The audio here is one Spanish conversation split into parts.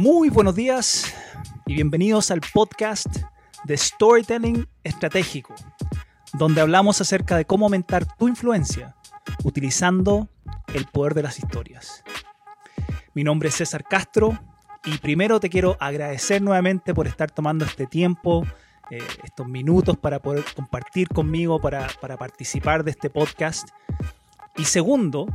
Muy buenos días y bienvenidos al podcast de Storytelling Estratégico, donde hablamos acerca de cómo aumentar tu influencia utilizando el poder de las historias. Mi nombre es César Castro y primero te quiero agradecer nuevamente por estar tomando este tiempo, eh, estos minutos para poder compartir conmigo, para, para participar de este podcast. Y segundo,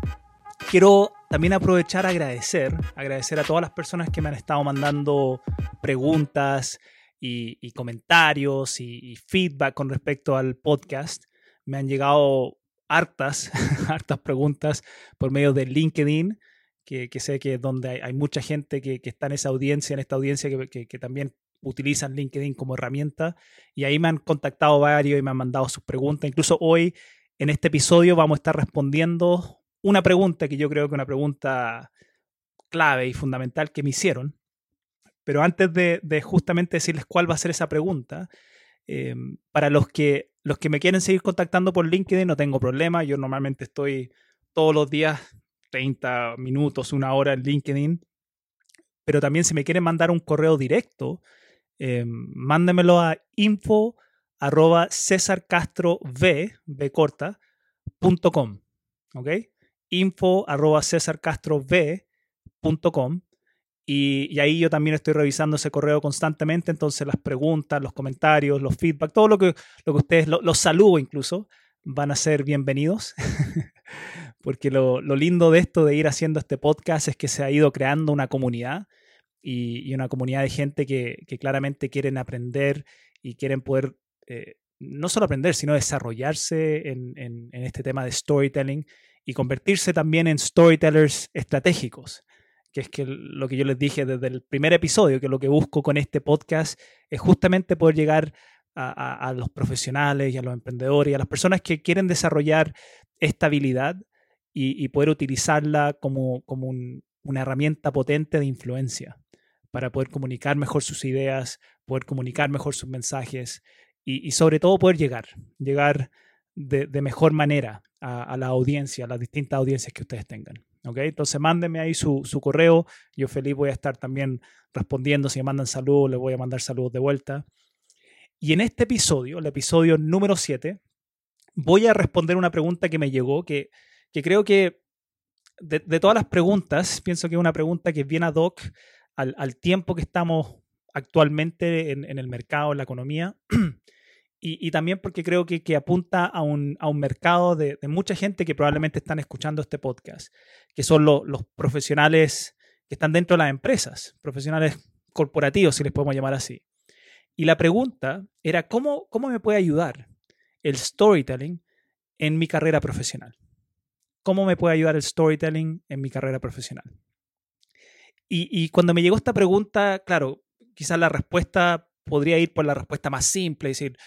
quiero también aprovechar a agradecer, agradecer a todas las personas que me han estado mandando preguntas y, comentarios y, feedback con respecto al podcast. Me han llegado hartas, hartas preguntas por medio de LinkedIn, que, sé que es donde hay, mucha gente que, está en esa audiencia, en esta audiencia que, que también utilizan LinkedIn como herramienta. Y ahí me han contactado varios y me han mandado sus preguntas. Incluso hoy, en este episodio, vamos a estar respondiendo una pregunta que yo creo que es una pregunta clave y fundamental que me hicieron. Pero antes de, justamente decirles cuál va a ser esa pregunta, em, para los que, los que me quieren seguir contactando por LinkedIn, no tengo problema. Yo normalmente estoy todos los días 30 minutos, una hora en LinkedIn. Pero también si me quieren mandar un correo directo, eh, mándemelo a info arroba corta. Info arroba y, y ahí yo también estoy revisando ese correo constantemente, entonces las preguntas, los comentarios, los feedback, todo lo que, lo que ustedes, los saludo incluso, van a ser bienvenidos, porque lo, lo, lindo de esto de ir haciendo este podcast es que se ha ido creando una comunidad y, una comunidad de gente que, claramente quieren aprender y quieren poder eh, no solo aprender, sino desarrollarse en, este tema de storytelling y convertirse también en storytellers estratégicos, que es que lo que yo les dije desde el primer episodio, que lo que busco con este podcast es justamente poder llegar a, los profesionales y a los emprendedores y a las personas que quieren desarrollar esta habilidad y, poder utilizarla como, como una herramienta potente de influencia para poder comunicar mejor sus ideas, poder comunicar mejor sus mensajes y, y sobre todo poder llegar, llegar de, mejor manera a, la audiencia, a las distintas audiencias que ustedes tengan. ¿okay? Entonces mándenme ahí su, correo. Yo feliz voy a estar también respondiendo. Si me mandan saludos, les voy a mandar saludos de vuelta. Y en este episodio, el episodio número 7, voy a responder una pregunta que me llegó, que, que creo que de, todas las preguntas, pienso que es una pregunta que es bien ad hoc al, al tiempo que estamos actualmente en, en, el mercado, en la economía. y, también porque creo que, apunta a un, mercado de, mucha gente que probablemente están escuchando este podcast, que son los profesionales que están dentro de las empresas, profesionales corporativos, si les podemos llamar así. Y la pregunta era, ¿cómo, cómo me puede ayudar el storytelling en mi carrera profesional? ¿Cómo me puede ayudar el storytelling en mi carrera profesional? Y, y cuando me llegó esta pregunta, claro, quizás la respuesta podría ir por la respuesta más simple, decir,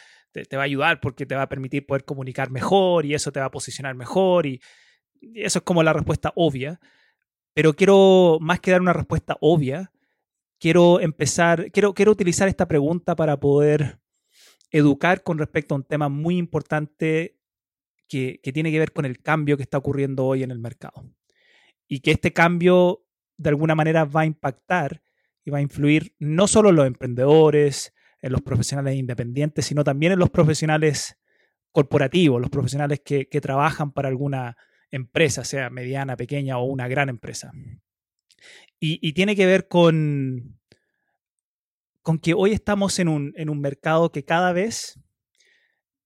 te, va a ayudar porque te va a permitir poder comunicar mejor y eso te va a posicionar mejor y, eso es como la respuesta obvia. Pero quiero, más que dar una respuesta obvia, quiero empezar, quiero, quiero utilizar esta pregunta para poder educar con respecto a un tema muy importante que, que, tiene que ver con el cambio que está ocurriendo hoy en el mercado. Y que este cambio de alguna manera va a impactar y va a influir no solo en los emprendedores, en los profesionales independientes, sino también en los profesionales corporativos, los profesionales que, trabajan para alguna empresa, sea mediana, pequeña o una gran empresa. Y, tiene que ver con, con que hoy estamos en un, en un mercado que cada vez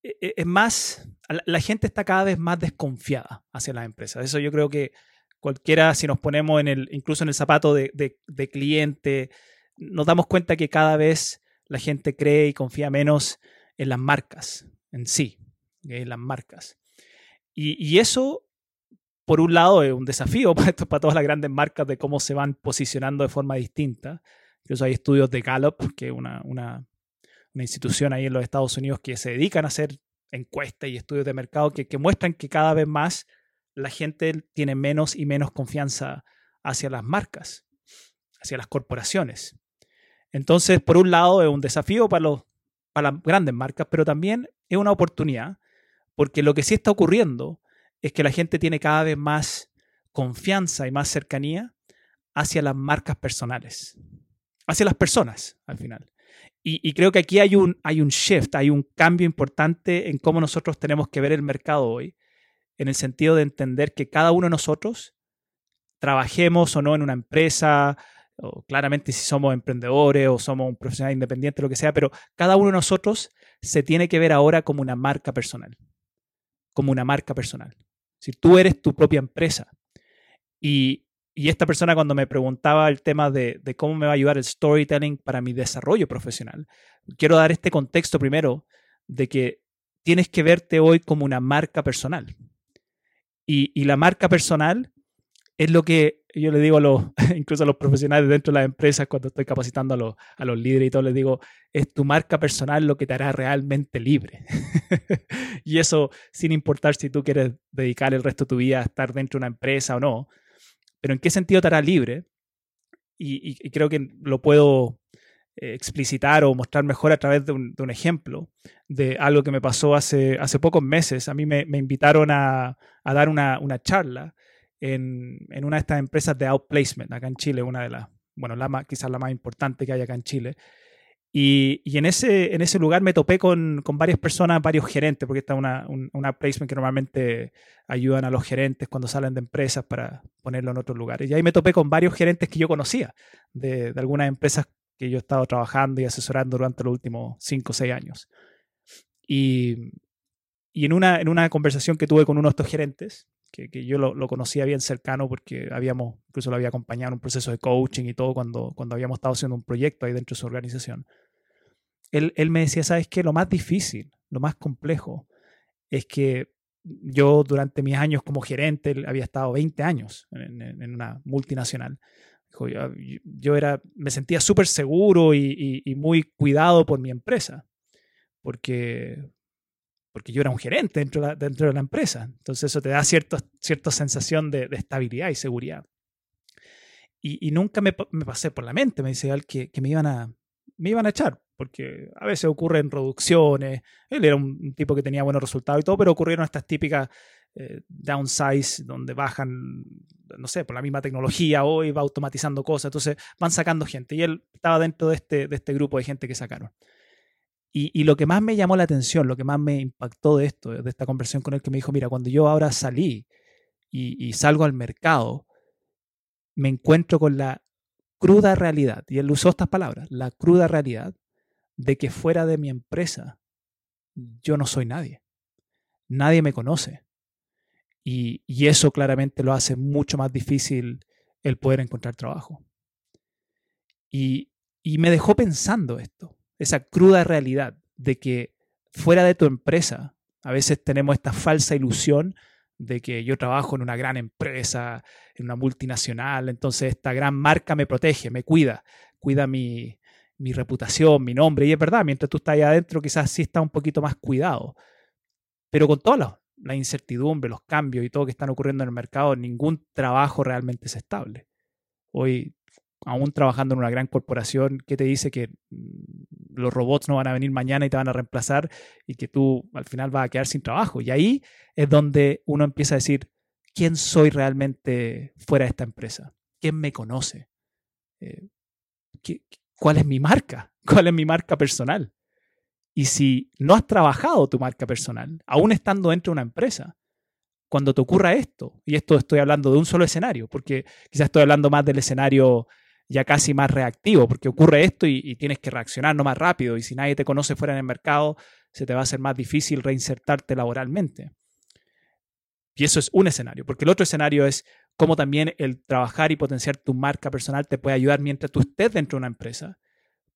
e, e, es más, la gente está cada vez más desconfiada hacia las empresas. Eso yo creo que cualquiera, si nos ponemos incluso en el zapato de cliente, nos damos cuenta que cada vez la gente cree y confía menos en las marcas en sí, en las marcas. Y, eso, por un lado, es un desafío para, todas las grandes marcas de cómo se van posicionando de forma distinta. Incluso hay estudios de Gallup, que es una, una, institución ahí en los Estados Unidos que se dedican a hacer encuestas y estudios de mercado que, que muestran que cada vez más la gente tiene menos y menos confianza hacia las marcas, hacia las corporaciones. Entonces, por un lado, es un desafío para, las grandes marcas, pero también es una oportunidad, porque lo que sí está ocurriendo es que la gente tiene cada vez más confianza y más cercanía hacia las marcas personales. hacia las personas al final. Y, creo que aquí hay un, hay un shift, hay un cambio importante en cómo nosotros tenemos que ver el mercado hoy, en el sentido de entender que cada uno de nosotros, trabajemos o no en una empresa, o claramente si somos emprendedores o somos un profesional independiente, lo que sea, pero cada uno de nosotros se tiene que ver ahora como una marca personal, como una marca personal. Si tú eres tu propia empresa y, y esta persona cuando me preguntaba el tema de, de, cómo me va a ayudar el storytelling para mi desarrollo profesional, quiero dar este contexto primero de que tienes que verte hoy como una marca personal. Y, y la marca personal es lo que yo le digo a los, incluso a los profesionales dentro de las empresas cuando estoy capacitando a los, a los líderes y todo, les digo, es tu marca personal lo que te hará realmente libre. y eso sin importar si tú quieres dedicar el resto de tu vida a estar dentro de una empresa o no, pero ¿en qué sentido te hará libre? Y, creo que lo puedo eh, explicitar o mostrar mejor a través de un, ejemplo de algo que me pasó hace, hace pocos meses. A mí me, invitaron a, dar una, una charla en, en, una de estas empresas de outplacement acá en Chile, una de las, bueno, la quizás la más importante que hay acá en Chile. Y, y, en, ese, en ese lugar me topé con, con varias personas, varios gerentes, porque está una, un, una placement que normalmente ayudan a los gerentes cuando salen de empresas para ponerlo en otros lugares. Y ahí me topé con varios gerentes que yo conocía de, de algunas empresas que yo he estado trabajando y asesorando durante los últimos cinco o seis años. Y, y en, una, en una conversación que tuve con uno de estos gerentes, que, que yo lo, lo, conocía bien cercano porque habíamos, incluso lo había acompañado en un proceso de coaching y todo cuando, cuando habíamos estado haciendo un proyecto ahí dentro de su organización. Él, él me decía, ¿sabes qué? Lo más difícil, lo más complejo es que yo durante mis años como gerente, había estado 20 años en, en una multinacional. Yo, era, me sentía súper seguro y, y, y, muy cuidado por mi empresa, porque, porque yo era un gerente dentro de la, dentro de la empresa. Entonces eso te da cierta sensación de, de, estabilidad y seguridad. Y, y nunca me, me, pasé por la mente, me dice que, que me, iban a, me iban a echar, porque a veces ocurren reducciones. Él era un tipo que tenía buenos resultados y todo, pero ocurrieron estas típicas eh, downsize, donde bajan, no sé, por la misma tecnología hoy va automatizando cosas, entonces van sacando gente. Y él estaba dentro de este, de este grupo de gente que sacaron. Y, lo que más me llamó la atención, lo que más me impactó de esto, de esta conversación con él, que me dijo, mira, cuando yo ahora salí y, salgo al mercado, me encuentro con la cruda realidad, y él usó estas palabras, la cruda realidad de que fuera de mi empresa yo no soy nadie. Nadie me conoce. Y, y eso claramente lo hace mucho más difícil el poder encontrar trabajo. Y, y me dejó pensando esto esa cruda realidad de que fuera de tu empresa, a veces tenemos esta falsa ilusión de que yo trabajo en una gran empresa, en una multinacional, entonces esta gran marca me protege, me cuida, cuida mi, mi reputación, mi nombre, y es verdad, mientras tú estás ahí adentro quizás sí está un poquito más cuidado, pero con toda la, incertidumbre, los cambios y todo que están ocurriendo en el mercado, ningún trabajo realmente es estable. Hoy aún trabajando en una gran corporación, ¿qué te dice que mm, los robots no van a venir mañana y te van a reemplazar y que tú al final vas a quedar sin trabajo? Y ahí es donde uno empieza a decir, ¿quién soy realmente fuera de esta empresa? ¿Quién me conoce? Eh, ¿Cuál es mi marca? ¿Cuál es mi marca personal? Y si no has trabajado tu marca personal, aún estando dentro de una empresa, cuando te ocurra esto, y esto estoy hablando de un solo escenario, porque quizás estoy hablando más del escenario ya casi más reactivo, porque ocurre esto y, tienes que reaccionar no más rápido, y si nadie te conoce fuera en el mercado, se te va a hacer más difícil reinsertarte laboralmente. Y eso es un escenario, porque el otro escenario es cómo también el trabajar y potenciar tu marca personal te puede ayudar mientras tú estés dentro de una empresa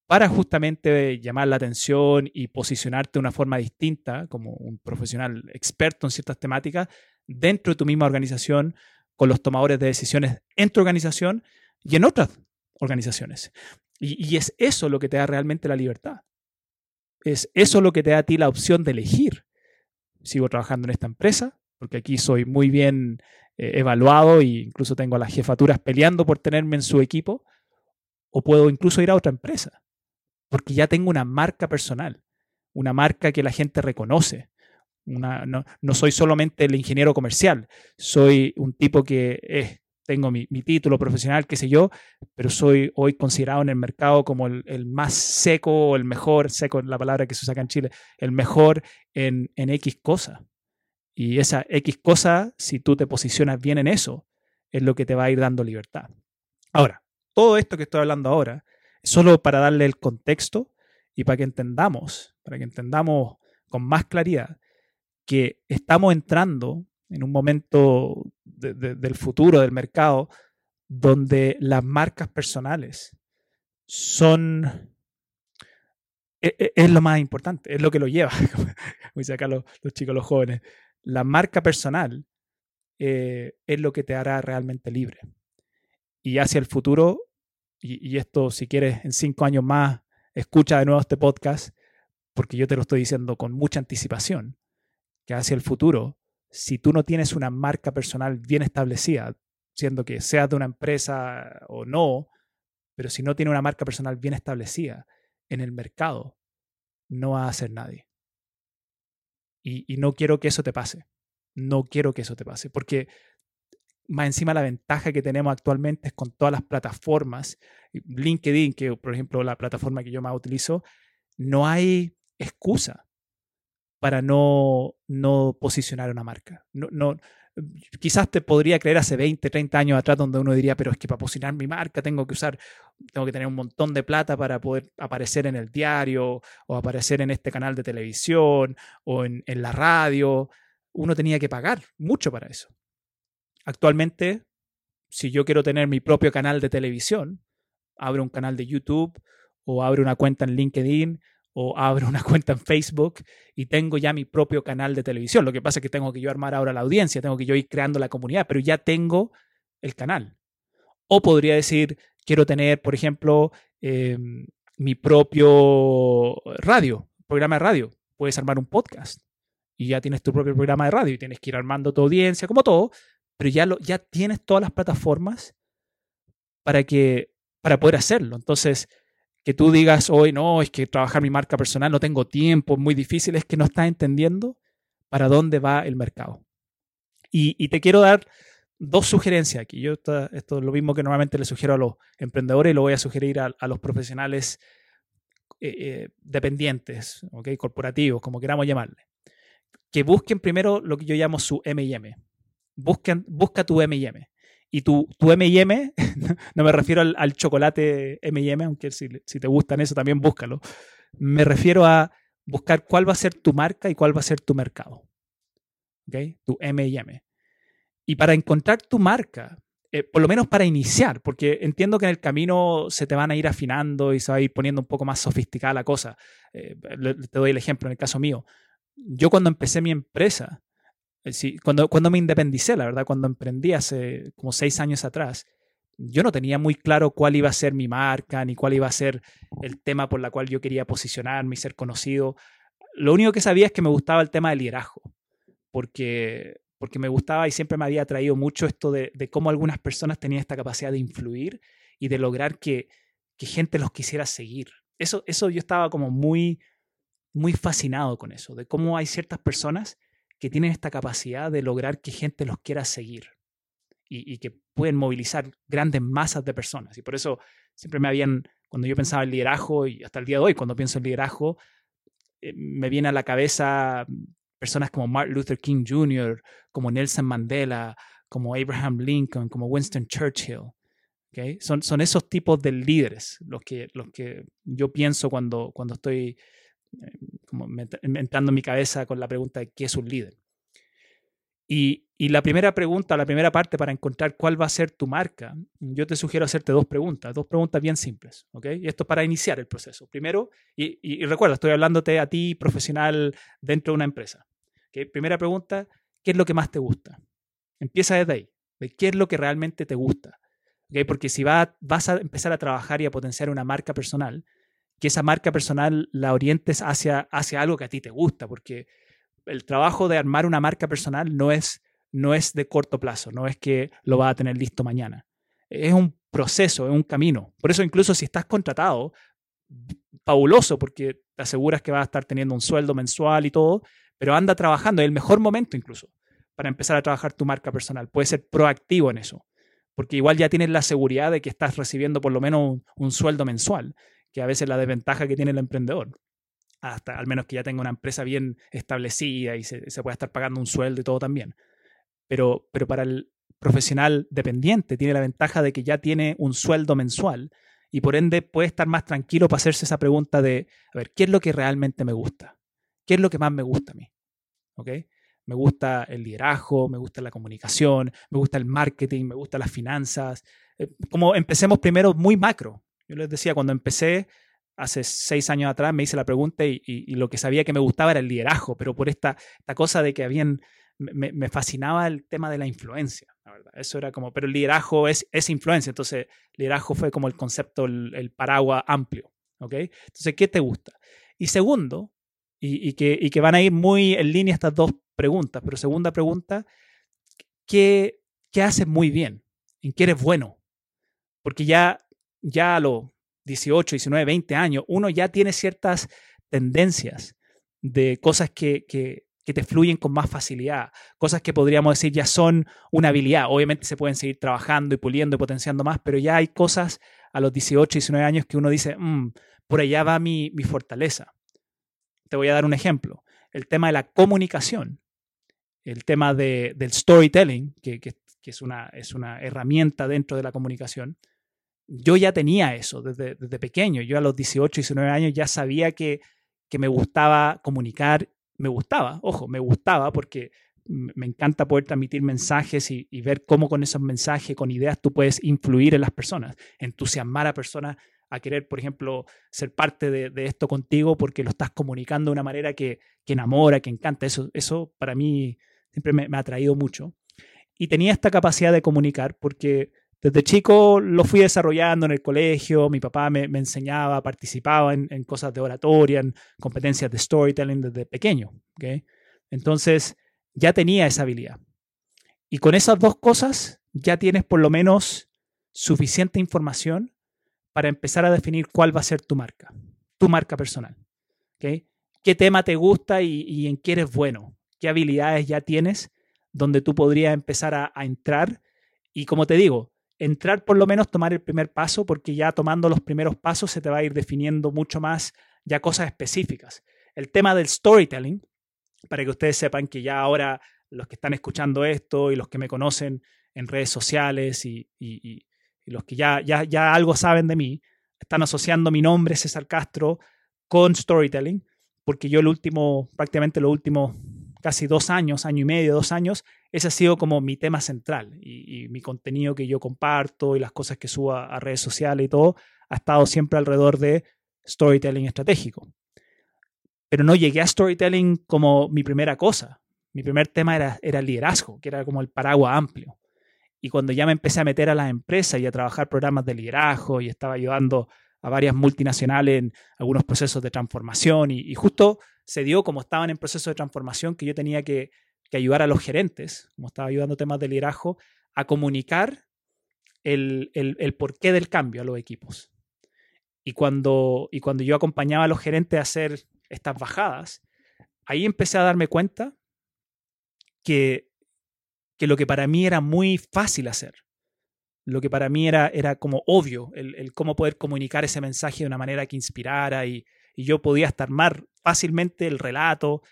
para justamente llamar la atención y posicionarte de una forma distinta como un profesional experto en ciertas temáticas dentro de tu misma organización, con los tomadores de decisiones en tu organización y en otras organizaciones. Y, es eso lo que te da realmente la libertad. Es eso lo que te da a ti la opción de elegir. Sigo trabajando en esta empresa, porque aquí soy muy bien eh, evaluado e incluso tengo a las jefaturas peleando por tenerme en su equipo, o puedo incluso ir a otra empresa, porque ya tengo una marca personal, una marca que la gente reconoce. Una, no, no soy solamente el ingeniero comercial, soy un tipo que es tengo mi, título profesional, qué sé yo, pero soy hoy considerado en el mercado como el, más seco o el mejor, seco es la palabra que se usa acá en Chile, el mejor en, en X cosa. Y esa X cosa, si tú te posicionas bien en eso, es lo que te va a ir dando libertad. Ahora, todo esto que estoy hablando ahora es solo para darle el contexto y para que entendamos, para que entendamos con más claridad que estamos entrando en un momento del futuro del mercado donde las marcas personales son e, e, es, lo más importante, es lo que lo lleva, como dicen acá los, chicos, los jóvenes. La marca personal eh, es lo que te hará realmente libre. Y hacia el futuro, y, y, esto si quieres en cinco años más, escucha de nuevo este podcast, porque yo te lo estoy diciendo con mucha anticipación, que hacia el futuro si tú no tienes una marca personal bien establecida, siendo que seas de una empresa o no, pero si no tiene una marca personal bien establecida en el mercado, no va a ser nadie. Y, no quiero que eso te pase. No quiero que eso te pase, porque más encima la ventaja que tenemos actualmente es con todas las plataformas, LinkedIn, que por ejemplo la plataforma que yo más utilizo, no hay excusa para no, no posicionar una marca. No, no, quizás te podría creer hace 20, 30 años atrás donde uno diría, pero es que para posicionar mi marca tengo que usar, tengo que tener un montón de plata para poder aparecer en el diario o aparecer en este canal de televisión o en, en la radio. Uno tenía que pagar mucho para eso. Actualmente, si yo quiero tener mi propio canal de televisión, abro un canal de YouTube o abro una cuenta en LinkedIn o abro una cuenta en Facebook y tengo ya mi propio canal de televisión. Lo que pasa es que tengo que yo armar ahora la audiencia, tengo que yo ir creando la comunidad, pero ya tengo el canal. O podría decir, quiero tener, por ejemplo, em, mi propio radio, programa de radio. Puedes armar un podcast y ya tienes tu propio programa de radio y tienes que ir armando tu audiencia, como todo, pero ya, lo, ya tienes todas las plataformas para, que, para poder hacerlo. Entonces, que tú digas hoy, no, es que trabajar mi marca personal, no tengo tiempo, es muy difícil, es que no estás entendiendo para dónde va el mercado. Y, te quiero dar dos sugerencias aquí. Yo esto, es lo mismo que normalmente le sugiero a los emprendedores y lo voy a sugerir a, los profesionales eh, eh, dependientes, ¿okay? corporativos, como queramos llamarle. Que busquen primero lo que yo llamo su M&M. Busquen, busca tu M&M. Y tu, tu MM, no me refiero al, chocolate MM, aunque si, te gustan eso también búscalo. Me refiero a buscar cuál va a ser tu marca y cuál va a ser tu mercado. ¿Okay? Tu MM. Y para encontrar tu marca, eh, por lo menos para iniciar, porque entiendo que en el camino se te van a ir afinando y se va a ir poniendo un poco más sofisticada la cosa. Eh, te doy el ejemplo en el caso mío. Yo cuando empecé mi empresa, sí, cuando, cuando me independicé, la verdad, cuando emprendí hace como seis años atrás, yo no tenía muy claro cuál iba a ser mi marca, ni cuál iba a ser el tema por la cual yo quería posicionarme y ser conocido. Lo único que sabía es que me gustaba el tema del liderazgo, porque, porque me gustaba y siempre me había atraído mucho esto de, de cómo algunas personas tenían esta capacidad de influir y de lograr que, que gente los quisiera seguir. Eso, eso yo estaba como muy, muy fascinado con eso, de cómo hay ciertas personas que tienen esta capacidad de lograr que gente los quiera seguir y, que pueden movilizar grandes masas de personas. Y por eso siempre me habían, cuando yo pensaba en liderazgo, y hasta el día de hoy, cuando pienso en liderazgo, eh, me viene a la cabeza personas como Martin Luther King Jr., como Nelson Mandela, como Abraham Lincoln, como Winston Churchill. ¿okay? Son, son esos tipos de líderes los que, los que yo pienso cuando, cuando estoy como entrando en mi cabeza con la pregunta de qué es un líder. Y, la primera pregunta, la primera parte para encontrar cuál va a ser tu marca, yo te sugiero hacerte dos preguntas, dos preguntas bien simples, ¿ok? Y esto para iniciar el proceso. Primero, y, recuerda, estoy hablándote a ti, profesional dentro de una empresa. ¿okay? Primera pregunta, ¿qué es lo que más te gusta? Empieza desde ahí, qué es lo que realmente te gusta. ¿okay? Porque si va, vas a empezar a trabajar y a potenciar una marca personal, que esa marca personal la orientes hacia, hacia algo que a ti te gusta, porque el trabajo de armar una marca personal no es, no es de corto plazo, no es que lo vas a tener listo mañana. Es un proceso, es un camino. Por eso incluso si estás contratado, fabuloso, porque te aseguras que vas a estar teniendo un sueldo mensual y todo, pero anda trabajando, es el mejor momento incluso para empezar a trabajar tu marca personal. Puedes ser proactivo en eso. porque igual ya tienes la seguridad de que estás recibiendo por lo menos un, sueldo mensual, que a veces es la desventaja que tiene el emprendedor. Hasta al menos que ya tenga una empresa bien establecida y se, se pueda estar pagando un sueldo y todo también. Pero, pero para el profesional dependiente tiene la ventaja de que ya tiene un sueldo mensual y por ende puede estar más tranquilo para hacerse esa pregunta de, a ver, ¿qué es lo que realmente me gusta? ¿Qué es lo que más me gusta a mí? ¿Ok? Me gusta el liderazgo, me gusta la comunicación, me gusta el marketing, me gustan las finanzas. Eh, como empecemos primero muy macro. Yo les decía, cuando empecé hace seis años atrás, me hice la pregunta y, lo que sabía que me gustaba era el liderazgo, pero por esta, esta cosa de que habían, me, fascinaba el tema de la influencia, la verdad. Eso era como, pero el liderazgo es, es influencia, entonces liderazgo fue como el concepto, el, paraguas amplio, ¿ok? Entonces, ¿qué te gusta? Y segundo, y, y, que, y que van a ir muy en línea estas dos preguntas. Pero segunda pregunta, ¿qué, qué haces muy bien? ¿En qué eres bueno? Porque ya, ya a los 18, 19, 20 años, uno ya tiene ciertas tendencias de cosas que, que, que te fluyen con más facilidad, cosas que podríamos decir ya son una habilidad. Obviamente se pueden seguir trabajando y puliendo y potenciando más, pero ya hay cosas a los 18, 19 años que uno dice, mm, por allá va mi, mi fortaleza. Te voy a dar un ejemplo. El tema de la comunicación el tema de, del storytelling, que, que, es, una, es una herramienta dentro de la comunicación, yo ya tenía eso desde, desde pequeño. Yo a los 18, 19 años ya sabía que, que me gustaba comunicar, me gustaba, ojo, me gustaba porque me encanta poder transmitir mensajes y, y, ver cómo con esos mensajes, con ideas, tú puedes influir en las personas, entusiasmar a personas a querer, por ejemplo, ser parte de, de esto contigo porque lo estás comunicando de una manera que, que enamora, que encanta. Eso, eso para mí siempre me, ha atraído mucho. Y tenía esta capacidad de comunicar porque desde chico lo fui desarrollando en el colegio, mi papá me, enseñaba, participaba en, cosas de oratoria, en competencias de storytelling desde pequeño. ¿okay? Entonces ya tenía esa habilidad. Y con esas dos cosas ya tienes por lo menos suficiente información para empezar a definir cuál va a ser tu marca, tu marca personal. ¿okay? ¿Qué tema te gusta y, en qué eres bueno? qué habilidades ya tienes donde tú podrías empezar a, entrar. Y como te digo, entrar por lo menos tomar el primer paso, porque ya tomando los primeros pasos se te va a ir definiendo mucho más ya cosas específicas. El tema del storytelling, para que ustedes sepan que ya ahora los que están escuchando esto y los que me conocen en redes sociales y, los que ya, ya, ya algo saben de mí, están asociando mi nombre, César Castro, con storytelling, porque yo el último, prácticamente los últimos casi dos años, año y medio, dos años, ese ha sido como mi tema central y, mi contenido que yo comparto y las cosas que subo a, redes sociales y todo, ha estado siempre alrededor de storytelling estratégico. Pero no llegué a storytelling como mi primera cosa. Mi primer tema era, era liderazgo, que era como el paraguas amplio. Y cuando ya me empecé a meter a las empresas y a trabajar programas de liderazgo y estaba ayudando a varias multinacionales en algunos procesos de transformación y justo se dio como estaban en proceso de transformación que yo tenía que, ayudar a los gerentes, como estaba ayudando temas de liderazgo, a comunicar el, porqué del cambio a los equipos. Y cuando, y cuando yo acompañaba a los gerentes a hacer estas bajadas, ahí empecé a darme cuenta que, que lo que para mí era muy fácil hacer, lo que para mí era, era como obvio, el, el, cómo poder comunicar ese mensaje de una manera que inspirara y, y yo podía hasta armar fácilmente el relato,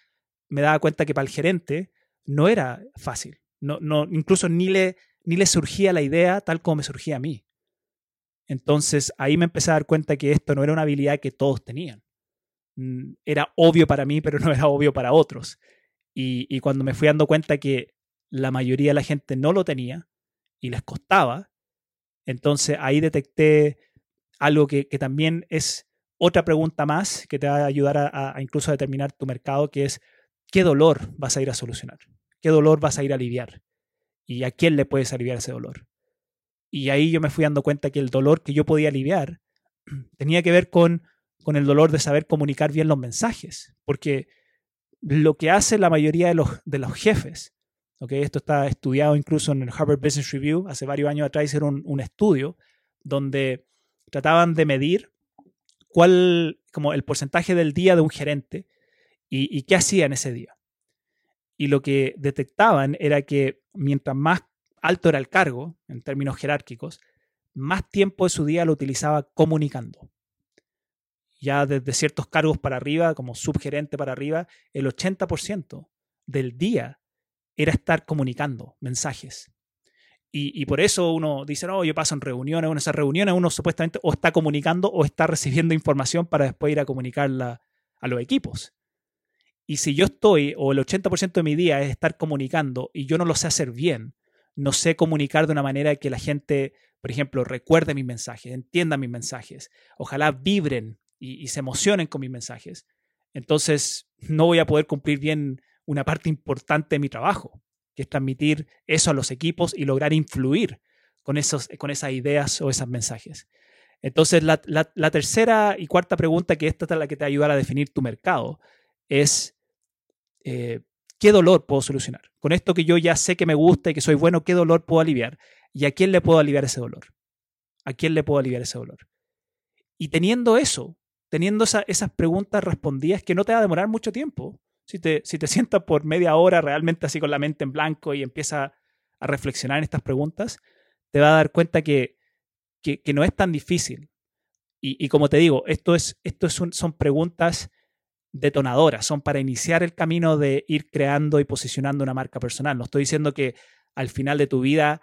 me daba cuenta que para el gerente no era fácil. No, no, incluso ni le, ni le surgía la idea tal como me surgía a mí. Entonces ahí me empecé a dar cuenta que esto no era una habilidad que todos tenían. Mm, era obvio para mí, pero no era obvio para otros. Y, y cuando me fui dando cuenta que la mayoría de la gente no lo tenía y les costaba, entonces ahí detecté algo que, que también es otra pregunta más que te va a ayudar a, incluso a determinar tu mercado, que es qué dolor vas a ir a solucionar, qué dolor vas a ir a aliviar y a quién le puedes aliviar ese dolor. Y ahí yo me fui dando cuenta que el dolor que yo podía aliviar tenía que ver con, con el dolor de saber comunicar bien los mensajes, porque lo que hace la mayoría de los, de los jefes, esto está estudiado incluso en el Harvard Business Review, hace varios años atrás hicieron un estudio donde trataban de medir cuál, como el porcentaje del día de un gerente y, y qué hacía en ese día. Y lo que detectaban era que mientras más alto era el cargo, en términos jerárquicos, más tiempo de su día lo utilizaba comunicando. Ya desde ciertos cargos para arriba, como subgerente para arriba, el 80% del día era estar comunicando mensajes. Y, por eso uno dice, no, yo paso en reuniones, en esas reuniones uno supuestamente o está comunicando o está recibiendo información para después ir a comunicarla a los equipos. Y si yo estoy, o el 80% de mi día es estar comunicando y yo no lo sé hacer bien, no sé comunicar de una manera que la gente, por ejemplo, recuerde mis mensajes, entienda mis mensajes, ojalá vibren y, se emocionen con mis mensajes, entonces no voy a poder cumplir bien una parte importante de mi trabajo que es transmitir eso a los equipos y lograr influir con, esos, con esas ideas o esos mensajes. Entonces, la, tercera y cuarta pregunta, que esta es la que te va a ayudar a definir tu mercado, es eh, ¿qué dolor puedo solucionar? Con esto que yo ya sé que me gusta y que soy bueno, ¿qué dolor puedo aliviar? ¿Y a quién le puedo aliviar ese dolor? ¿A quién le puedo aliviar ese dolor? Y teniendo eso, teniendo esas preguntas respondidas, que no te va a demorar mucho tiempo, si te, si te sientas por media hora realmente así con la mente en blanco y empiezas a reflexionar en estas preguntas, te va a dar cuenta que, que, no es tan difícil. Y, como te digo, esto, es, esto es son preguntas detonadoras, son para iniciar el camino de ir creando y posicionando una marca personal. No estoy diciendo que al final de tu vida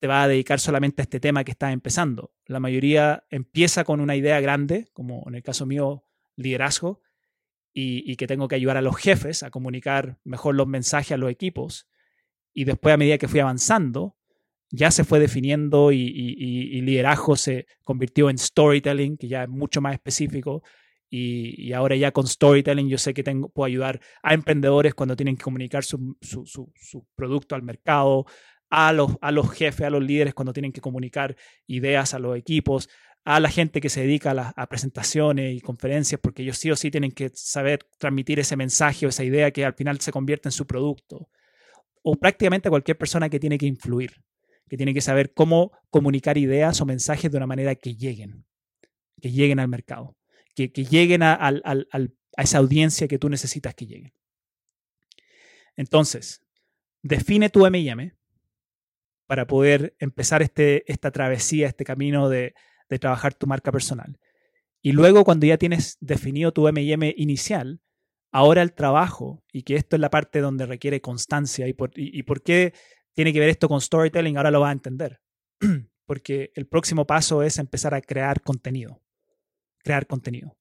te vas a dedicar solamente a este tema que estás empezando. La mayoría empieza con una idea grande, como en el caso mío, liderazgo, y, que tengo que ayudar a los jefes a comunicar mejor los mensajes a los equipos. Y después, a medida que fui avanzando, ya se fue definiendo y, liderazgo se convirtió en storytelling, que ya es mucho más específico. Y, ahora ya con storytelling yo sé que puedo ayudar a emprendedores cuando tienen que comunicar su, producto al mercado, a los, a jefes, a los líderes cuando tienen que comunicar ideas a los equipos, a la gente que se dedica a, presentaciones y conferencias, porque ellos sí o sí tienen que saber transmitir ese mensaje o esa idea que al final se convierte en su producto. O prácticamente a cualquier persona que tiene que influir, que tiene que saber cómo comunicar ideas o mensajes de una manera que lleguen, que lleguen al mercado, que, lleguen a, esa audiencia que tú necesitas que lleguen. Entonces, define tu MM para poder empezar este, esta travesía, este camino de, trabajar tu marca personal. Y luego cuando ya tienes definido tu MM inicial, ahora el trabajo, y que esto es la parte donde requiere constancia, y por, y, por qué tiene que ver esto con storytelling, ahora lo vas a entender. Porque el próximo paso es empezar a crear contenido. Crear contenido.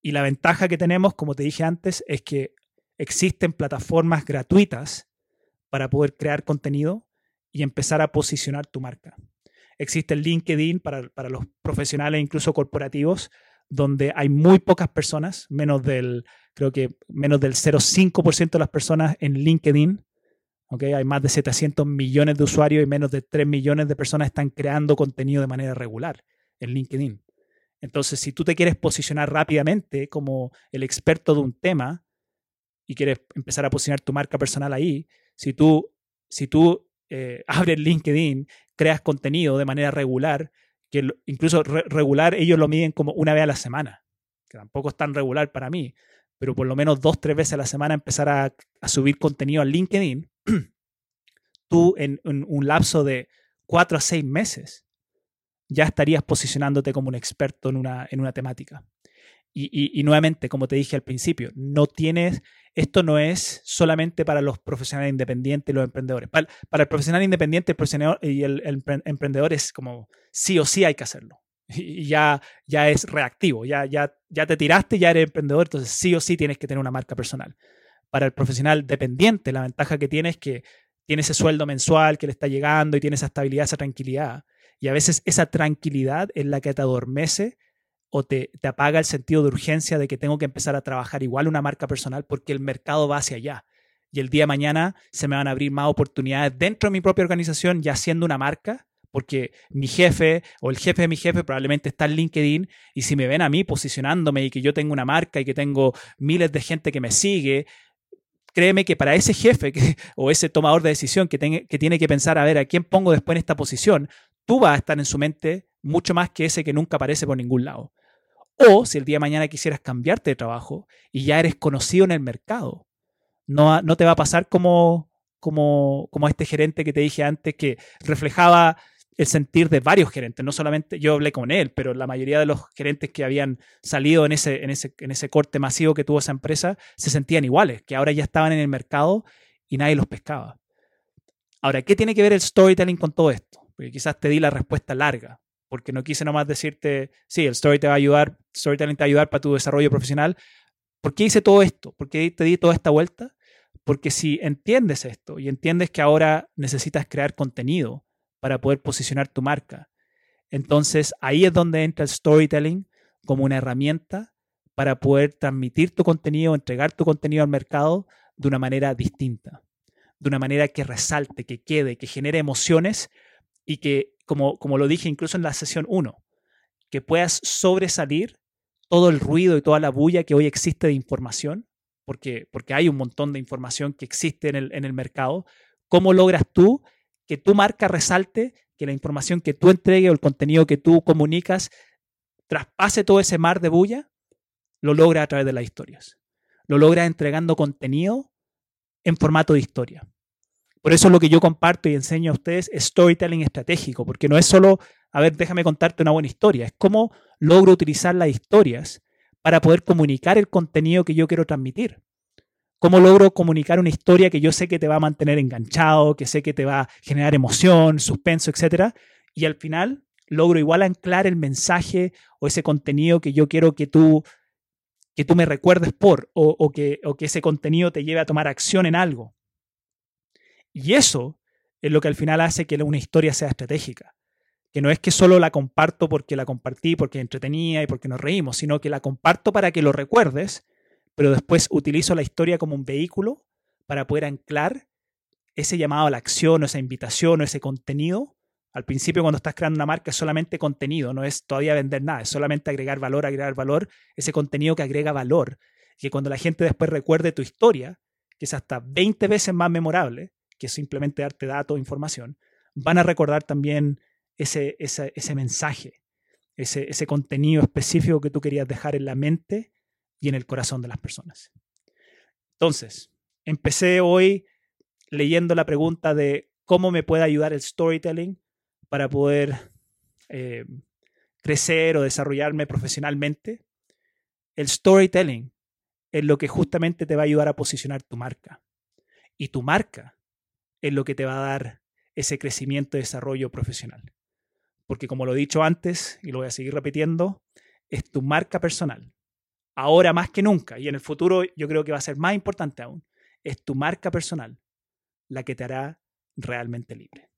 Y la ventaja que tenemos, como te dije antes, es que existen plataformas gratuitas para poder crear contenido y empezar a posicionar tu marca. Existe el LinkedIn para, los profesionales, incluso corporativos, donde hay muy pocas personas, menos del, creo que menos del 0,5% de las personas en LinkedIn. Okay, hay más de 700 millones de usuarios y menos de 3 millones de personas están creando contenido de manera regular en LinkedIn. Entonces, si tú te quieres posicionar rápidamente como el experto de un tema y quieres empezar a posicionar tu marca personal ahí, si tú, si tú eh, abres LinkedIn creas contenido de manera regular, que incluso regular ellos lo miden como una vez a la semana, que tampoco es tan regular para mí, pero por lo menos dos, tres veces a la semana empezar a, subir contenido a LinkedIn, tú en, un lapso de cuatro a seis meses ya estarías posicionándote como un experto en una, en una temática. Y, y, nuevamente, como te dije al principio, no tienes esto no es solamente para los profesionales independientes y los emprendedores. Para, el profesional independiente el profesional y el, emprendedor es como sí o sí hay que hacerlo. Y ya, ya es reactivo, ya, ya, ya te tiraste, ya eres emprendedor, entonces sí o sí tienes que tener una marca personal. Para el profesional dependiente, la ventaja que tiene es que tiene ese sueldo mensual que le está llegando y tiene esa estabilidad, esa tranquilidad. Y a veces esa tranquilidad es la que te adormece o te, apaga el sentido de urgencia de que tengo que empezar a trabajar igual una marca personal porque el mercado va hacia allá. Y el día de mañana se me van a abrir más oportunidades dentro de mi propia organización ya siendo una marca, porque mi jefe o el jefe de mi jefe probablemente está en LinkedIn y si me ven a mí posicionándome y que yo tengo una marca y que tengo miles de gente que me sigue, créeme que para ese jefe o ese tomador de decisión que, que tiene que pensar, a ver, ¿a quién pongo después en esta posición? Tú vas a estar en su mente mucho más que ese que nunca aparece por ningún lado. O si el día de mañana quisieras cambiarte de trabajo y ya eres conocido en el mercado, no, te va a pasar como, como, como este gerente que te dije antes, que reflejaba el sentir de varios gerentes, no solamente yo hablé con él, pero la mayoría de los gerentes que habían salido en ese, en ese, en ese corte masivo que tuvo esa empresa se sentían iguales, que ahora ya estaban en el mercado y nadie los pescaba. Ahora, ¿qué tiene que ver el storytelling con todo esto? Porque quizás te di la respuesta larga, porque no quise nomás decirte, sí, el story te va a ayudar, storytelling te va a ayudar para tu desarrollo profesional. ¿Por qué hice todo esto? ¿Por qué te di toda esta vuelta? Porque si entiendes esto y entiendes que ahora necesitas crear contenido para poder posicionar tu marca, entonces ahí es donde entra el storytelling como una herramienta para poder transmitir tu contenido, entregar tu contenido al mercado de una manera distinta, de una manera que resalte, que quede, que genere emociones y que como, como lo dije incluso en la sesión 1, que puedas sobresalir todo el ruido y toda la bulla que hoy existe de información, porque, porque hay un montón de información que existe en el, en el mercado, ¿cómo logras tú que tu marca resalte, que la información que tú entregues o el contenido que tú comunicas traspase todo ese mar de bulla? Lo logra a través de las historias. Lo logra entregando contenido en formato de historia. Por eso lo que yo comparto y enseño a ustedes es storytelling estratégico, porque no es solo, a ver, déjame contarte una buena historia, es cómo logro utilizar las historias para poder comunicar el contenido que yo quiero transmitir. ¿Cómo logro comunicar una historia que yo sé que te va a mantener enganchado, que sé que te va a generar emoción, suspenso, etcétera? Y al final logro igual anclar el mensaje o ese contenido que yo quiero que tú, que tú me recuerdes por, o, que, o que ese contenido te lleve a tomar acción en algo. Y eso es lo que al final hace que una historia sea estratégica. Que no es que solo la comparto porque la compartí, porque entretenía y porque nos reímos, sino que la comparto para que lo recuerdes, pero después utilizo la historia como un vehículo para poder anclar ese llamado a la acción o esa invitación o ese contenido. Al principio cuando estás creando una marca es solamente contenido, no es todavía vender nada, es solamente agregar valor, agregar valor, ese contenido que agrega valor. Que cuando la gente después recuerde tu historia, que es hasta 20 veces más memorable, que es simplemente darte datos, información, van a recordar también ese, ese, mensaje, ese, ese contenido específico que tú querías dejar en la mente y en el corazón de las personas. Entonces, empecé hoy leyendo la pregunta de cómo me puede ayudar el storytelling para poder eh, crecer o desarrollarme profesionalmente. El storytelling es lo que justamente te va a ayudar a posicionar tu marca. Y tu marca es lo que te va a dar ese crecimiento y desarrollo profesional. Porque como lo he dicho antes, y lo voy a seguir repitiendo, es tu marca personal. Ahora más que nunca, y en el futuro yo creo que va a ser más importante aún, es tu marca personal la que te hará realmente libre.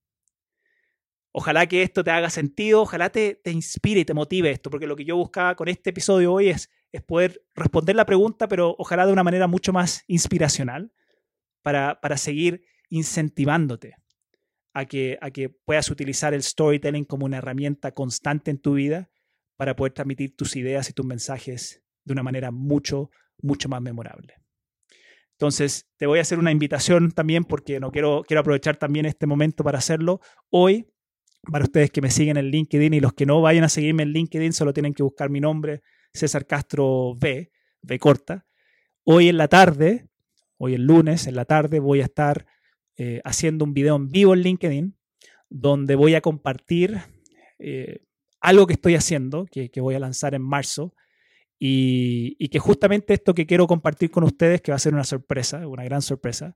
Ojalá que esto te haga sentido, ojalá te, te inspire y te motive esto, porque lo que yo buscaba con este episodio hoy es, es poder responder la pregunta, pero ojalá de una manera mucho más inspiracional para, para seguir incentivándote a que, a que puedas utilizar el storytelling como una herramienta constante en tu vida para poder transmitir tus ideas y tus mensajes de una manera mucho, mucho más memorable. Entonces, te voy a hacer una invitación también porque no quiero, quiero aprovechar también este momento para hacerlo. Hoy, para ustedes que me siguen en LinkedIn y los que no vayan a seguirme en LinkedIn, solo tienen que buscar mi nombre, César Castro V, V corta. Hoy en la tarde, hoy el lunes en la tarde, voy a estar eh, haciendo un video en vivo en LinkedIn donde voy a compartir eh, algo que estoy haciendo, que, voy a lanzar en marzo, y, que justamente esto que quiero compartir con ustedes, que va a ser una sorpresa, una gran sorpresa,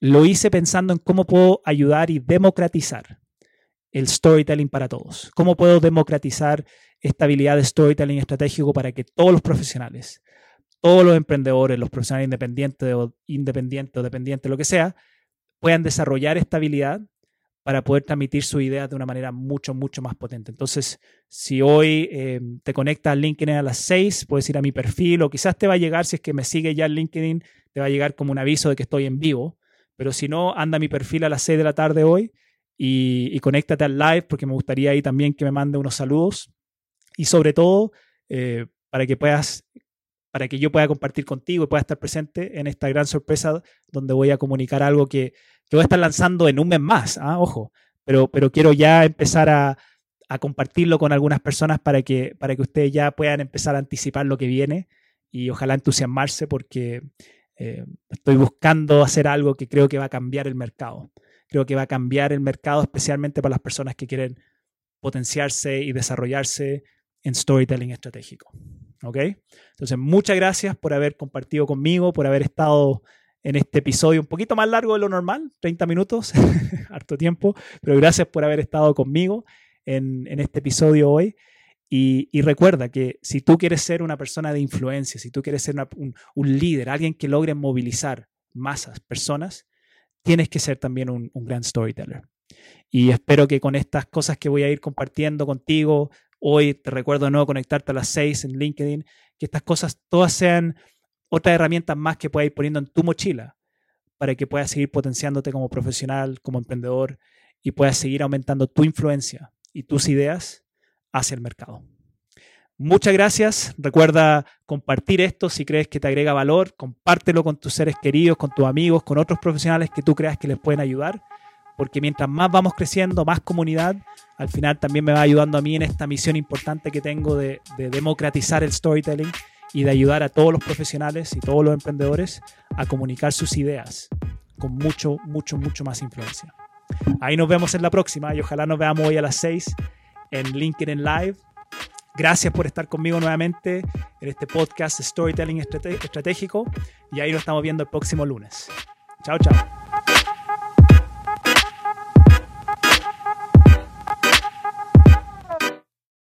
lo hice pensando en cómo puedo ayudar y democratizar el storytelling para todos. ¿Cómo puedo democratizar esta habilidad de storytelling estratégico para que todos los profesionales, todos los emprendedores, los profesionales independientes independientes o dependientes, lo que sea, puedan desarrollar esta habilidad para poder transmitir sus ideas de una manera mucho, mucho más potente. Entonces, si hoy eh, te conectas al LinkedIn a las 6, puedes ir a mi perfil o quizás te va a llegar, si es que me sigue ya en LinkedIn, te va a llegar como un aviso de que estoy en vivo. Pero si no, anda a mi perfil a las 6 de la tarde hoy y, y conéctate al live porque me gustaría ahí también que me mande unos saludos. Y sobre todo, eh, para que puedas para que yo pueda compartir contigo y pueda estar presente en esta gran sorpresa donde voy a comunicar algo que, que voy a estar lanzando en un mes más, ¿ah? ojo, pero, pero quiero ya empezar a, a, compartirlo con algunas personas para que, para que ustedes ya puedan empezar a anticipar lo que viene y ojalá entusiasmarse porque Eh, estoy buscando hacer algo que creo que va a cambiar el mercado. Creo que va a cambiar el mercado especialmente para las personas que quieren potenciarse y desarrollarse en storytelling estratégico. ¿Ok? Entonces, muchas gracias por haber compartido conmigo, por haber estado en este episodio un poquito más largo de lo normal, 30 minutos, harto tiempo, pero gracias por haber estado conmigo en, este episodio hoy. Y, recuerda que si tú quieres ser una persona de influencia, si tú quieres ser un, un, líder, alguien que logre movilizar masas, personas, tienes que ser también un, un gran storyteller. Y espero que con estas cosas que voy a ir compartiendo contigo, hoy te recuerdo de nuevo conectarte a las 6 en LinkedIn, que estas cosas todas sean otras herramientas más que puedas ir poniendo en tu mochila para que puedas seguir potenciándote como profesional, como emprendedor y puedas seguir aumentando tu influencia y tus ideas hacia el mercado. Muchas gracias. Recuerda compartir esto si crees que te agrega valor. Compártelo con tus seres queridos, con tus amigos, con otros profesionales que tú creas que les pueden ayudar. Porque mientras más vamos creciendo, más comunidad, al final también me va ayudando a mí en esta misión importante que tengo de, de democratizar el storytelling y de ayudar a todos los profesionales y todos los emprendedores a comunicar sus ideas con mucho, mucho, mucho más influencia. Ahí nos vemos en la próxima y ojalá nos veamos hoy a las 6 en LinkedIn Live. Gracias por estar conmigo nuevamente en este podcast Storytelling Estratégico y ahí nos estamos viendo el próximo lunes. Chao, chao.